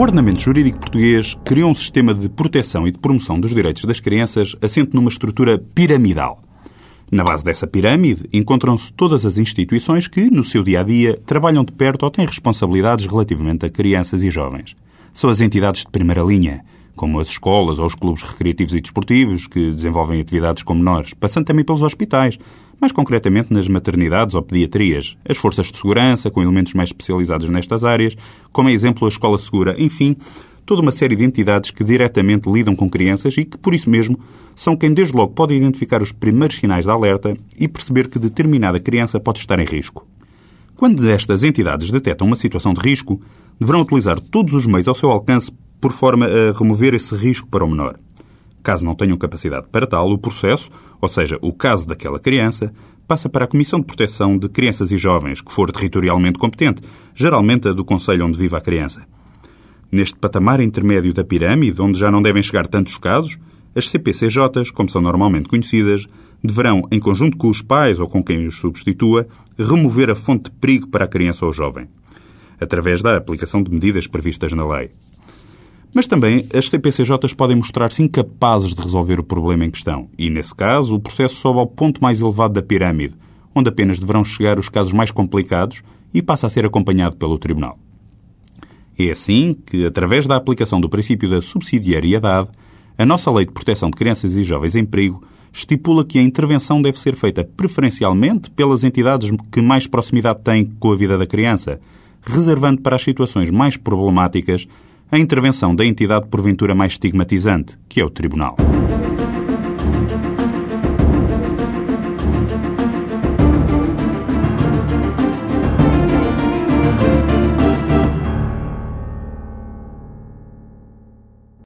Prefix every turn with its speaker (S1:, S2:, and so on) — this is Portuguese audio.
S1: ordenamento jurídico português criou um sistema de proteção e de promoção dos direitos das crianças assente numa estrutura piramidal. Na base dessa pirâmide encontram-se todas as instituições que, no seu dia a dia, trabalham de perto ou têm responsabilidades relativamente a crianças e jovens. São as entidades de primeira linha, como as escolas ou os clubes recreativos e desportivos, que desenvolvem atividades com menores, passando também pelos hospitais, mais concretamente nas maternidades ou pediatrias, as forças de segurança, com elementos mais especializados nestas áreas, como é exemplo a Escola Segura, enfim, toda uma série de entidades que diretamente lidam com crianças e que, por isso mesmo, são quem desde logo pode identificar os primeiros sinais de alerta e perceber que determinada criança pode estar em risco. Quando estas entidades detectam uma situação de risco, deverão utilizar todos os meios ao seu alcance por forma a remover esse risco para o menor. Caso não tenham capacidade para tal, o processo, ou seja, o caso daquela criança, passa para a Comissão de Proteção de Crianças e Jovens, que for territorialmente competente, geralmente a do Conselho onde vive a criança. Neste patamar intermédio da pirâmide, onde já não devem chegar tantos casos, as CPCJs, como são normalmente conhecidas, deverão, em conjunto com os pais ou com quem os substitua, remover a fonte de perigo para a criança ou jovem, através da aplicação de medidas previstas na lei. Mas também as CPCJs podem mostrar-se incapazes de resolver o problema em questão e, nesse caso, o processo sobe ao ponto mais elevado da pirâmide, onde apenas deverão chegar os casos mais complicados e passa a ser acompanhado pelo Tribunal. É assim que, através da aplicação do princípio da subsidiariedade, a nossa Lei de Proteção de Crianças e Jovens em Perigo estipula que a intervenção deve ser feita preferencialmente pelas entidades que mais proximidade têm com a vida da criança, reservando para as situações mais problemáticas a intervenção da entidade porventura mais estigmatizante, que é o Tribunal.